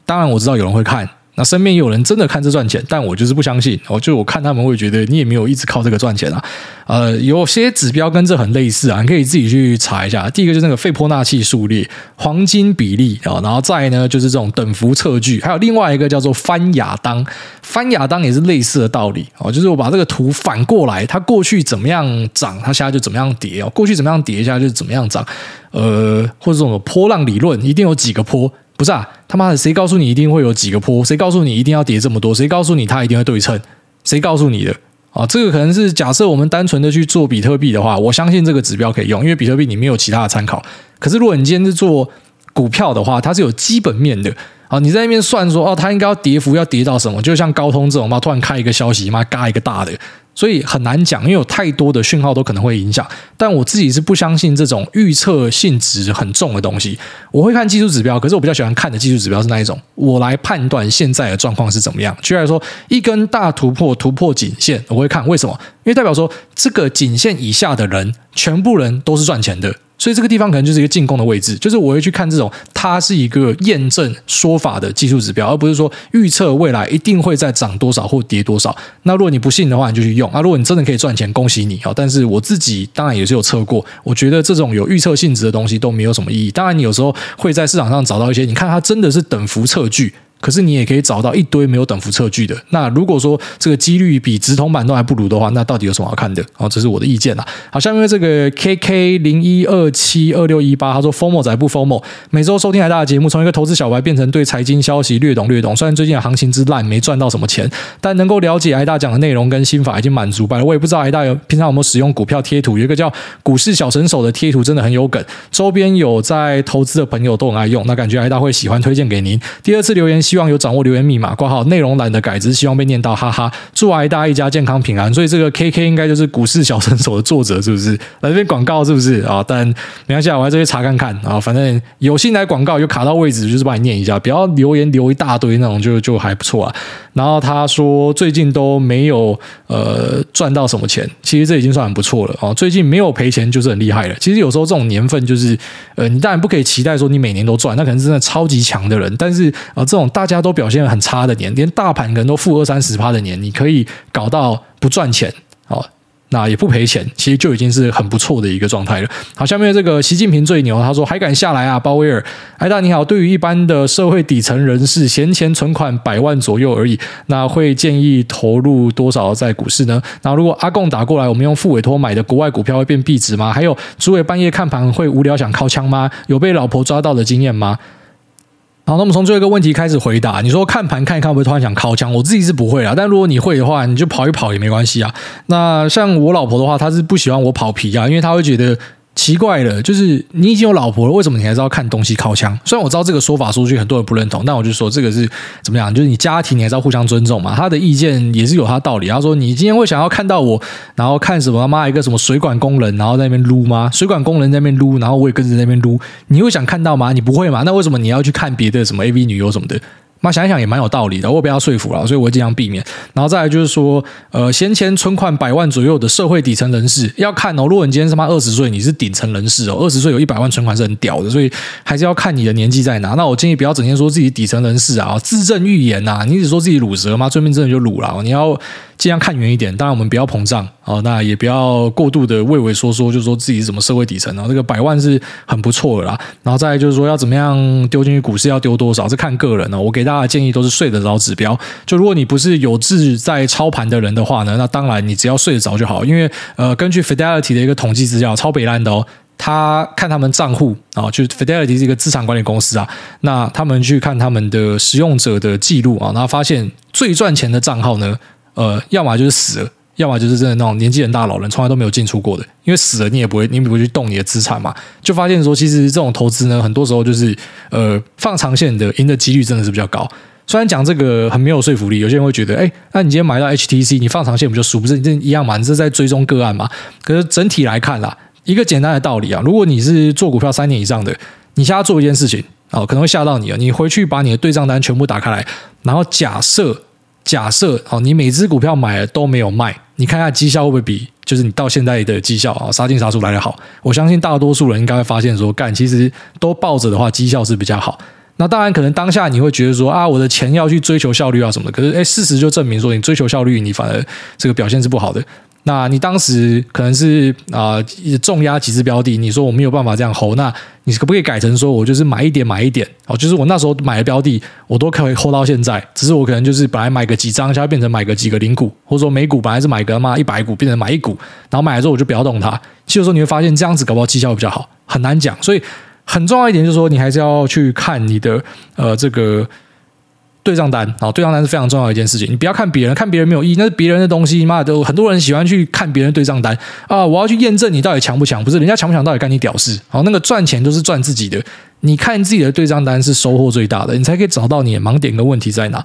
当然，我知道有人会看。那身边有人真的看这赚钱，但我就是不相信。我就我看他们会觉得你也没有一直靠这个赚钱啊。呃，有些指标跟这很类似啊，你可以自己去查一下。第一个就是那个费波那契数列、黄金比例啊，然后再呢就是这种等幅测距，还有另外一个叫做翻亚当。翻亚当也是类似的道理哦，就是我把这个图反过来，它过去怎么样涨，它现在就怎么样跌哦。过去怎么样跌，现在就怎么样涨。呃，或者这种波浪理论，一定有几个波。不是啊，他妈的，谁告诉你一定会有几个坡？谁告诉你一定要跌这么多？谁告诉你它一定会对称？谁告诉你的？啊，这个可能是假设我们单纯的去做比特币的话，我相信这个指标可以用，因为比特币你没有其他的参考。可是如果你今天是做股票的话，它是有基本面的。啊，你在那边算说，哦，它应该要跌幅要跌到什么？就像高通这种嘛，突然开一个消息，妈嘎一个大的。所以很难讲，因为有太多的讯号都可能会影响。但我自己是不相信这种预测性质很重的东西。我会看技术指标，可是我比较喜欢看的技术指标是那一种，我来判断现在的状况是怎么样。举例来说，一根大突破突破颈线，我会看为什么？因为代表说这个颈线以下的人，全部人都是赚钱的。所以这个地方可能就是一个进攻的位置，就是我会去看这种它是一个验证说法的技术指标，而不是说预测未来一定会再涨多少或跌多少。那如果你不信的话，你就去用。啊如果你真的可以赚钱，恭喜你啊。但是我自己当然也是有测过，我觉得这种有预测性质的东西都没有什么意义。当然，你有时候会在市场上找到一些，你看它真的是等幅测距。可是你也可以找到一堆没有等幅测距的。那如果说这个几率比直通版都还不如的话，那到底有什么好看的？哦，这是我的意见啦。好，下面这个 K K 零一二七二六一八，他说 FOMO 仔不 FOMO，每周收听台大的节目，从一个投资小白变成对财经消息略懂略懂。虽然最近的行情之烂，没赚到什么钱，但能够了解台大讲的内容跟心法已经满足吧了。我也不知道台大有平常有没有使用股票贴图，有一个叫股市小神手的贴图，真的很有梗。周边有在投资的朋友都很爱用，那感觉台大会喜欢推荐给您。第二次留言，希望有掌握留言。密码挂号，内容懒得改，只是希望被念到，哈哈！祝爱大家一家健康平安。所以这个 K K 应该就是股市小神手的作者，是不是？来这边广告是不是啊？但没关系，我来这边查看看啊。反正有心来广告，有卡到位置，就是帮你念一下，不要留言留一大堆那种，就就还不错啊。然后他说最近都没有呃赚到什么钱，其实这已经算很不错了啊。最近没有赔钱就是很厉害了。其实有时候这种年份就是呃，你当然不可以期待说你每年都赚，那可能真的超级强的人。但是啊，这种大家都表现很差的年，连大盘可能都负二三十趴的年，你可以搞到不赚钱，哦。那也不赔钱，其实就已经是很不错的一个状态了。好，下面这个习近平最牛，他说还敢下来啊，鲍威尔，艾大你好。对于一般的社会底层人士，闲钱存款百万左右而已，那会建议投入多少在股市呢？那如果阿共打过来，我们用副委托买的国外股票会变壁纸吗？还有，主委半夜看盘会无聊想靠枪吗？有被老婆抓到的经验吗？好，那我们从最后一个问题开始回答。你说看盘看一看，会不会突然想靠枪？我自己是不会啊，但如果你会的话，你就跑一跑也没关系啊。那像我老婆的话，她是不喜欢我跑皮啊，因为她会觉得。奇怪了，就是你已经有老婆了，为什么你还是要看东西靠枪？虽然我知道这个说法说出去很多人不认同，但我就说这个是怎么样？就是你家庭你还是要互相尊重嘛。他的意见也是有他道理。他说你今天会想要看到我，然后看什么妈一个什么水管工人，然后在那边撸吗？水管工人在那边撸，然后我也跟着在那边撸，你会想看到吗？你不会嘛？那为什么你要去看别的什么 AV 女优什么的？那想一想也蛮有道理的，我被他说服了，所以我尽量避免。然后再来就是说，呃，先前存款百万左右的社会底层人士要看哦。如果你今天他妈二十岁，你是顶层人士哦，二十岁有一百万存款是很屌的，所以还是要看你的年纪在哪。那我建议不要整天说自己底层人士啊，自证预言呐，你只说自己卤蛇吗？最面真的就卤了，你要。尽量看远一点，当然我们不要膨胀哦，那也不要过度的畏畏缩缩，就说自己是什么社会底层啊。这个百万是很不错的啦。然后再就是说要怎么样丢进去股市，要丢多少，这看个人哦。我给大家的建议都是睡得着指标。就如果你不是有志在操盘的人的话呢，那当然你只要睡得着就好。因为呃，根据 Fidelity 的一个统计资料，超北烂的哦，他看他们账户啊，就 Fidelity 是一个资产管理公司啊，那他们去看他们的使用者的记录啊，然后发现最赚钱的账号呢。呃，要么就是死了，要么就是真的那种年纪很大老人，从来都没有进出过的。因为死了，你也不会，你不会去动你的资产嘛。就发现说，其实这种投资呢，很多时候就是呃放长线的，赢的几率真的是比较高。虽然讲这个很没有说服力，有些人会觉得，哎，那你今天买到 HTC，你放长线不就输？不是你这一样嘛？你这是在追踪个案嘛？可是整体来看啦，一个简单的道理啊，如果你是做股票三年以上的，你现在做一件事情啊，可能会吓到你啊。你回去把你的对账单全部打开来，然后假设。假设哦，你每只股票买了都没有卖，你看一下绩效会不会比就是你到现在的绩效啊杀进杀出来的好？我相信大多数人应该会发现说，干其实都抱着的话，绩效是比较好。那当然，可能当下你会觉得说啊，我的钱要去追求效率啊什么的。可是，哎，事实就证明说，你追求效率，你反而这个表现是不好的。那你当时可能是啊、呃、重压几只标的，你说我没有办法这样 hold，那你可不可以改成说我就是买一点买一点哦？就是我那时候买的标的，我都可以 hold 到现在，只是我可能就是本来买个几张，现在变成买个几个零股，或者说每股本来是买个嘛一百股，变成买一股，然后买了之后我就不要动它。其实说你会发现这样子搞不好绩效比较好，很难讲。所以很重要一点就是说，你还是要去看你的呃这个。对账单啊，对账单是非常重要的一件事情。你不要看别人，看别人没有意义，那是别人的东西。妈的，都很多人喜欢去看别人对账单啊！我要去验证你到底强不强，不是人家强不强，到底干你屌事。好，那个赚钱都是赚自己的。你看自己的对账单是收获最大的，你才可以找到你的盲点跟问题在哪。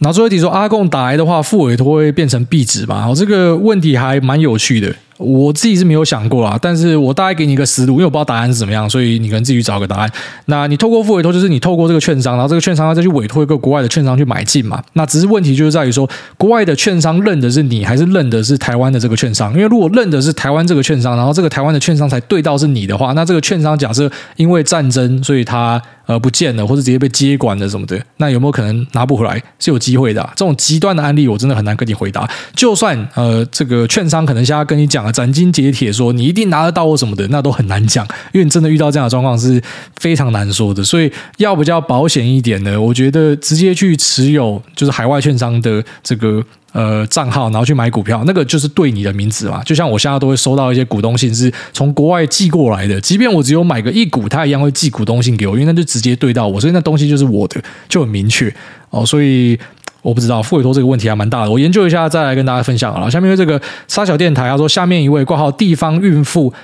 然后最后一题说，阿贡打来的话，复委托会变成壁纸吗？好，这个问题还蛮有趣的。我自己是没有想过啊，但是我大概给你一个思路，因为我不知道答案是怎么样，所以你可能自己去找个答案。那你透过复委托，就是你透过这个券商，然后这个券商再去委托一个国外的券商去买进嘛。那只是问题就是在于说，国外的券商认的是你，还是认的是台湾的这个券商？因为如果认的是台湾这个券商，然后这个台湾的券商才对到是你的话，那这个券商假设因为战争，所以他。呃，不见了，或者直接被接管了什么的，那有没有可能拿不回来？是有机会的。这种极端的案例，我真的很难跟你回答。就算呃，这个券商可能现在跟你讲了斩钉截铁说你一定拿得到或什么的，那都很难讲，因为你真的遇到这样的状况是非常难说的。所以要比较保险一点呢，我觉得直接去持有就是海外券商的这个。呃，账号然后去买股票，那个就是对你的名字嘛。就像我现在都会收到一些股东信，是从国外寄过来的。即便我只有买个一股，他一样会寄股东信给我，因为那就直接对到我，所以那东西就是我的，就很明确哦。所以我不知道复委托这个问题还蛮大的，我研究一下再来跟大家分享好了。下面这个沙小电台他说，下面一位挂号地方孕妇，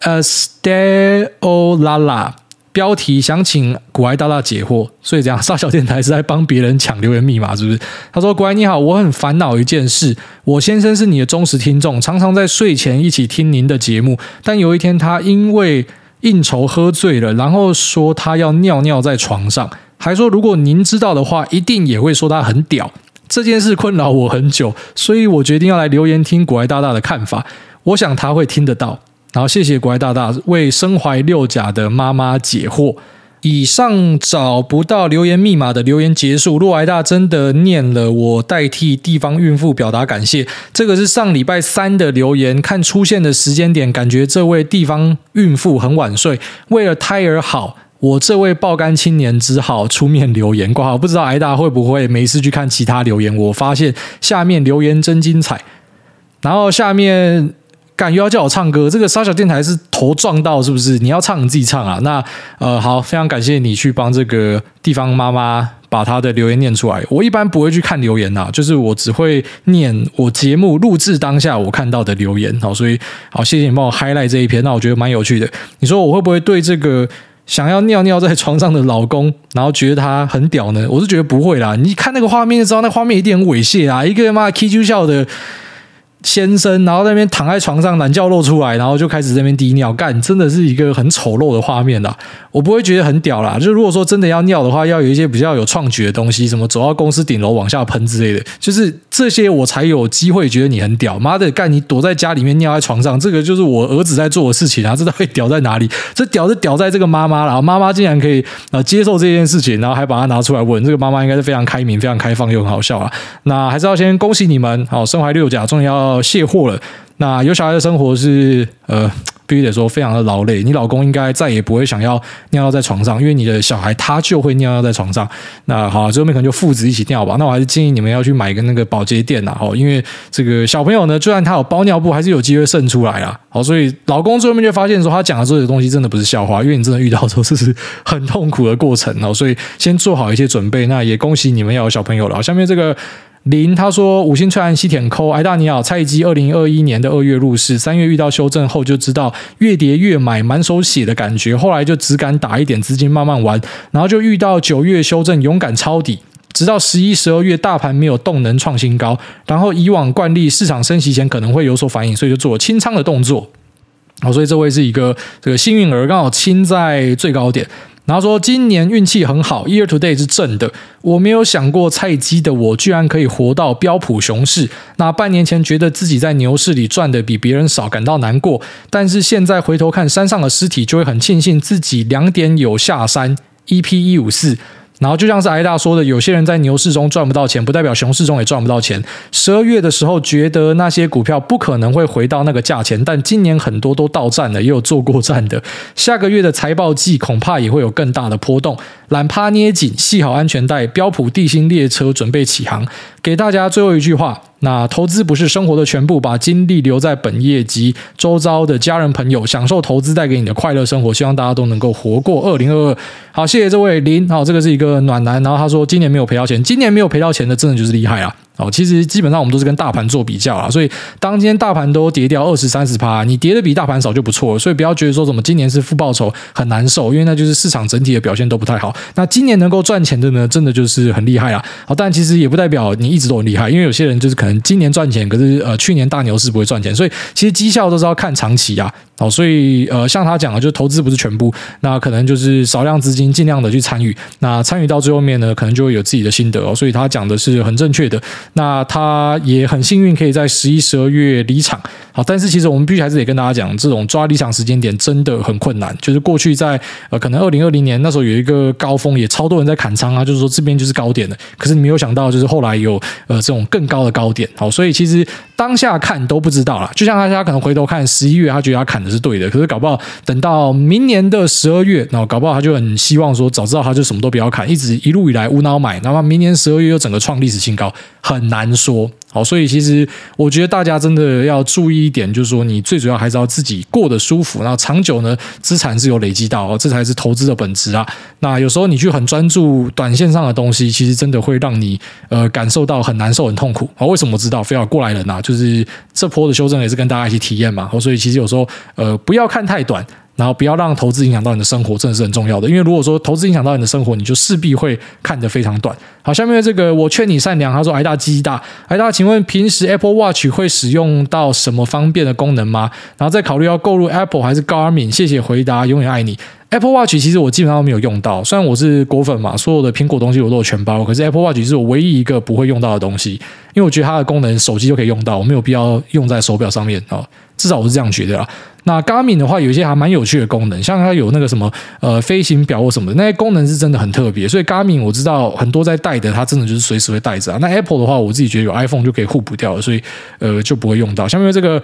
呃，Steolala。标题想请古埃大大解惑，所以这样沙小电台是在帮别人抢留言密码，是不是？他说：“古埃你好，我很烦恼一件事，我先生是你的忠实听众，常常在睡前一起听您的节目，但有一天他因为应酬喝醉了，然后说他要尿尿在床上，还说如果您知道的话，一定也会说他很屌。这件事困扰我很久，所以我决定要来留言听古埃大大的看法，我想他会听得到。”然后谢谢股癌大大为身怀六甲的妈妈解惑。以上找不到留言密码的留言结束。若癌大真的念了，我代替地方孕妇表达感谢。这个是上礼拜三的留言，看出现的时间点，感觉这位地方孕妇很晚睡。为了胎儿好，我这位爆肝青年只好出面留言。挂号不知道挨大会不会没事去看其他留言？我发现下面留言真精彩。然后下面。敢又要叫我唱歌，这个沙小电台是头撞到是不是？你要唱你自己唱啊。那呃好，非常感谢你去帮这个地方妈妈把她的留言念出来。我一般不会去看留言呐，就是我只会念我节目录制当下我看到的留言。好，所以好谢谢你帮我 highlight 这一篇，那我觉得蛮有趣的。你说我会不会对这个想要尿尿在床上的老公，然后觉得他很屌呢？我是觉得不会啦。你看那个画面就知道，那画面一定很猥亵啊！一个妈 K 就笑的。先生，然后在那边躺在床上，懒觉露出来，然后就开始在那边滴尿，干，真的是一个很丑陋的画面啦。我不会觉得很屌啦，就如果说真的要尿的话，要有一些比较有创举的东西，什么走到公司顶楼往下喷之类的，就是这些我才有机会觉得你很屌。妈的，干你躲在家里面尿在床上，这个就是我儿子在做的事情啊，这到底屌在哪里？这屌是屌在这个妈妈啦，妈妈竟然可以呃接受这件事情，然后还把它拿出来问，这个妈妈应该是非常开明、非常开放又很好笑啊。那还是要先恭喜你们，好，身怀六甲，终于要。卸货了。那有小孩的生活是呃，必须得说非常的劳累。你老公应该再也不会想要尿尿在床上，因为你的小孩他就会尿尿在床上。那好，最后面可能就父子一起尿吧。那我还是建议你们要去买一个那个保洁垫呐，哦，因为这个小朋友呢，就算他有包尿布，还是有机会渗出来啊。好，所以老公最后面就发现说，他讲的这些东西真的不是笑话，因为你真的遇到说这是很痛苦的过程哦。所以先做好一些准备。那也恭喜你们要有小朋友了。下面这个。林他说：“五星翠岸西舔抠，哎大你好，菜鸡二零二一年的二月入市，三月遇到修正后就知道越跌越买，满手血的感觉。后来就只敢打一点资金慢慢玩，然后就遇到九月修正，勇敢抄底，直到十一、十二月大盘没有动能创新高，然后以往惯例市场升息前可能会有所反应，所以就做了清仓的动作。好，所以这位是一个这个幸运儿，刚好清在最高点。”然后说今年运气很好，Year to day 是正的。我没有想过菜鸡的我居然可以活到标普熊市。那半年前觉得自己在牛市里赚的比别人少，感到难过。但是现在回头看山上的尸体，就会很庆幸自己两点有下山。EP 一五四。然后就像是艾大说的，有些人在牛市中赚不到钱，不代表熊市中也赚不到钱。十二月的时候觉得那些股票不可能会回到那个价钱，但今年很多都到站了，也有做过站的。下个月的财报季恐怕也会有更大的波动。懒趴捏紧，系好安全带，标普地心列车准备起航。给大家最后一句话。那投资不是生活的全部，把精力留在本业及周遭的家人朋友，享受投资带给你的快乐生活。希望大家都能够活过二零二二。好，谢谢这位林。好，这个是一个暖男。然后他说，今年没有赔到钱，今年没有赔到钱的，真的就是厉害啊。哦，其实基本上我们都是跟大盘做比较啊，所以当今天大盘都跌掉二十三十趴，你跌的比大盘少就不错，所以不要觉得说什么今年是负报酬很难受，因为那就是市场整体的表现都不太好。那今年能够赚钱的呢，真的就是很厉害啊。好，但其实也不代表你一直都很厉害，因为有些人就是可能今年赚钱，可是呃去年大牛市不会赚钱，所以其实绩效都是要看长期啊。好，所以呃像他讲的，就是投资不是全部，那可能就是少量资金尽量的去参与，那参与到最后面呢，可能就会有自己的心得哦。所以他讲的是很正确的。那他也很幸运，可以在十一、十二月离场。好，但是其实我们必须还是得跟大家讲，这种抓离场时间点真的很困难。就是过去在呃，可能二零二零年那时候有一个高峰，也超多人在砍仓啊，就是说这边就是高点了。可是你没有想到，就是后来有呃这种更高的高点。好，所以其实当下看都不知道啦。就像大家可能回头看十一月，他觉得他砍的是对的，可是搞不好等到明年的十二月，然后搞不好他就很希望说，早知道他就什么都不要砍，一直一路以来无脑买，那么明年十二月又整个创历史新高。很难说，好，所以其实我觉得大家真的要注意一点，就是说你最主要还是要自己过得舒服，然后长久呢，资产是有累积到，这才是投资的本质啊。那有时候你去很专注短线上的东西，其实真的会让你呃感受到很难受、很痛苦。好，为什么知道？非要过来人呐，就是这波的修正也是跟大家一起体验嘛。所以其实有时候呃不要看太短。然后不要让投资影响到你的生活，真的是很重要的。因为如果说投资影响到你的生活，你就势必会看得非常短。好，下面这个我劝你善良，他说：“癌大鸡大，癌大，请问平时 [laughs] Apple Watch 会使用到什么方便的功能吗？然后再考虑要购入 Apple 还是 Garmin？谢谢回答，永远爱你。Apple Watch 其实我基本上都没有用到，虽然我是果粉嘛，所有的苹果东西我都有全包，可是 Apple Watch 是我唯一一个不会用到的东西，因为我觉得它的功能手机就可以用到，我没有必要用在手表上面啊，至少我是这样觉得啊。”那 Garmin 的话，有一些还蛮有趣的功能，像它有那个什么呃飞行表或什么的，那些功能是真的很特别。所以 Garmin 我知道很多在带的，它真的就是随时会带着啊。那 Apple 的话，我自己觉得有 iPhone 就可以互补掉了，所以呃就不会用到。下面这个。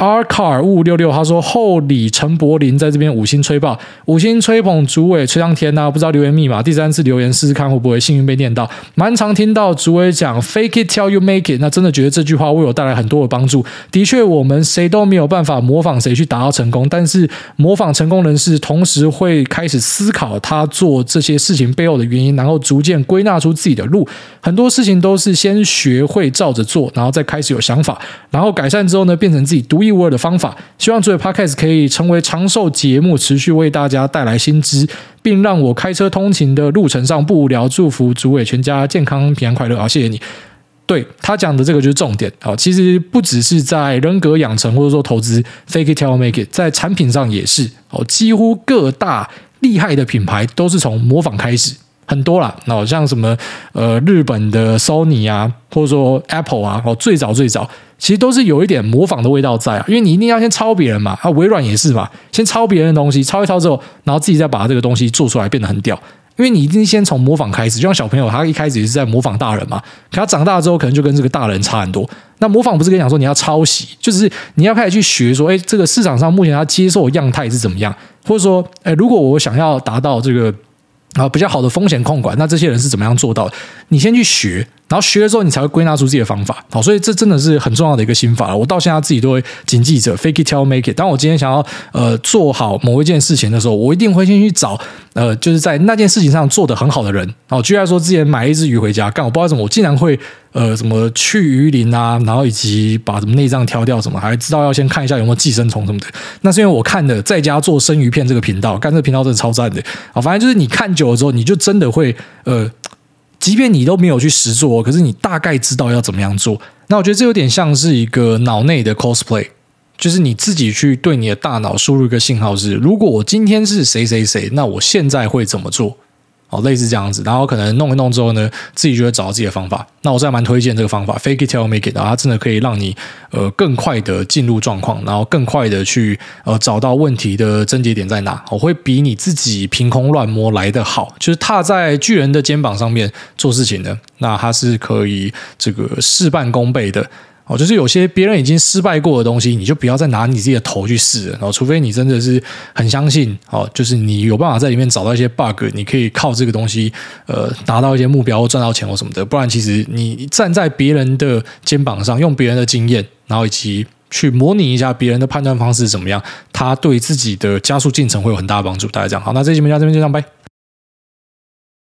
R car 五五六六，他说后李陈柏霖在这边五星吹爆，五星吹捧主委吹上天呐、不知道留言密码，第三次留言试试看会不会幸运被念到。蛮常听到主委讲 fake it till you make it，那真的觉得这句话为我带来很多的帮助。的确，我们谁都没有办法模仿谁去达到成功，但是模仿成功人士，同时会开始思考他做这些事情背后的原因，然后逐渐归纳出自己的路。很多事情都是先学会照着做，然后再开始有想法，然后改善之后呢，变成自己独一。的方法，希望作为 Podcast 可以成为长寿节目，持续为大家带来新知，并让我开车通勤的路程上不无聊。祝福主委全家健康平安快乐啊！谢谢你。对，他讲的这个就是重点啊，其实不只是在人格养成或者说投资，fake tell make，在产品上也是哦，几乎各大厉害的品牌都是从模仿开始。很多啦，那像什么呃日本的 Sony 啊，或者说 Apple 啊，哦最早最早其实都是有一点模仿的味道在啊，因为你一定要先抄别人嘛，啊微软也是嘛，先抄别人的东西，抄一抄之后，然后自己再把这个东西做出来变得很屌，因为你一定先从模仿开始，就像小朋友他一开始也是在模仿大人嘛，可他长大之后可能就跟这个大人差很多。那模仿不是跟你讲说你要抄袭，就是你要开始去学说，哎，这个市场上目前他接受的样态是怎么样，或者说，哎，如果我想要达到这个。啊，比较好的风险控管，那这些人是怎么样做到的？你先去学。然后学了之后，你才会归纳出自己的方法。好，所以这真的是很重要的一个心法。我到现在自己都会谨记着 “fake it till make it”。当我今天想要呃做好某一件事情的时候，我一定会先去找呃就是在那件事情上做得很好的人。好，举例来说，之前买一只鱼回家，干我不知道怎么，我竟然会呃什么去鱼鳞啊，然后以及把什么内脏挑掉什么，还知道要先看一下有没有寄生虫什么的。那是因为我看的在家做生鱼片这个频道，干这个频道真的超赞的。好，反正就是你看久了之后，你就真的会呃。即便你都没有去实做，可是你大概知道要怎么样做。那我觉得这有点像是一个脑内的 cosplay，就是你自己去对你的大脑输入一个信号是：如果我今天是谁谁谁，那我现在会怎么做？哦，类似这样子，然后可能弄一弄之后呢，自己就会找到自己的方法。那我是还蛮推荐这个方法，fake it till make it，它真的可以让你呃更快的进入状况，然后更快的去呃找到问题的症结点在哪。我会比你自己凭空乱摸来得好，就是踏在巨人的肩膀上面做事情的，那它是可以这个事半功倍的。哦，就是有些别人已经失败过的东西，你就不要再拿你自己的头去试了。然后，除非你真的是很相信，哦，就是你有办法在里面找到一些 bug，你可以靠这个东西，呃，达到一些目标或赚到钱或什么的。不然，其实你站在别人的肩膀上，用别人的经验，然后以及去模拟一下别人的判断方式怎么样，他对自己的加速进程会有很大的帮助。大家讲好，那这期节目到这边就这样，拜。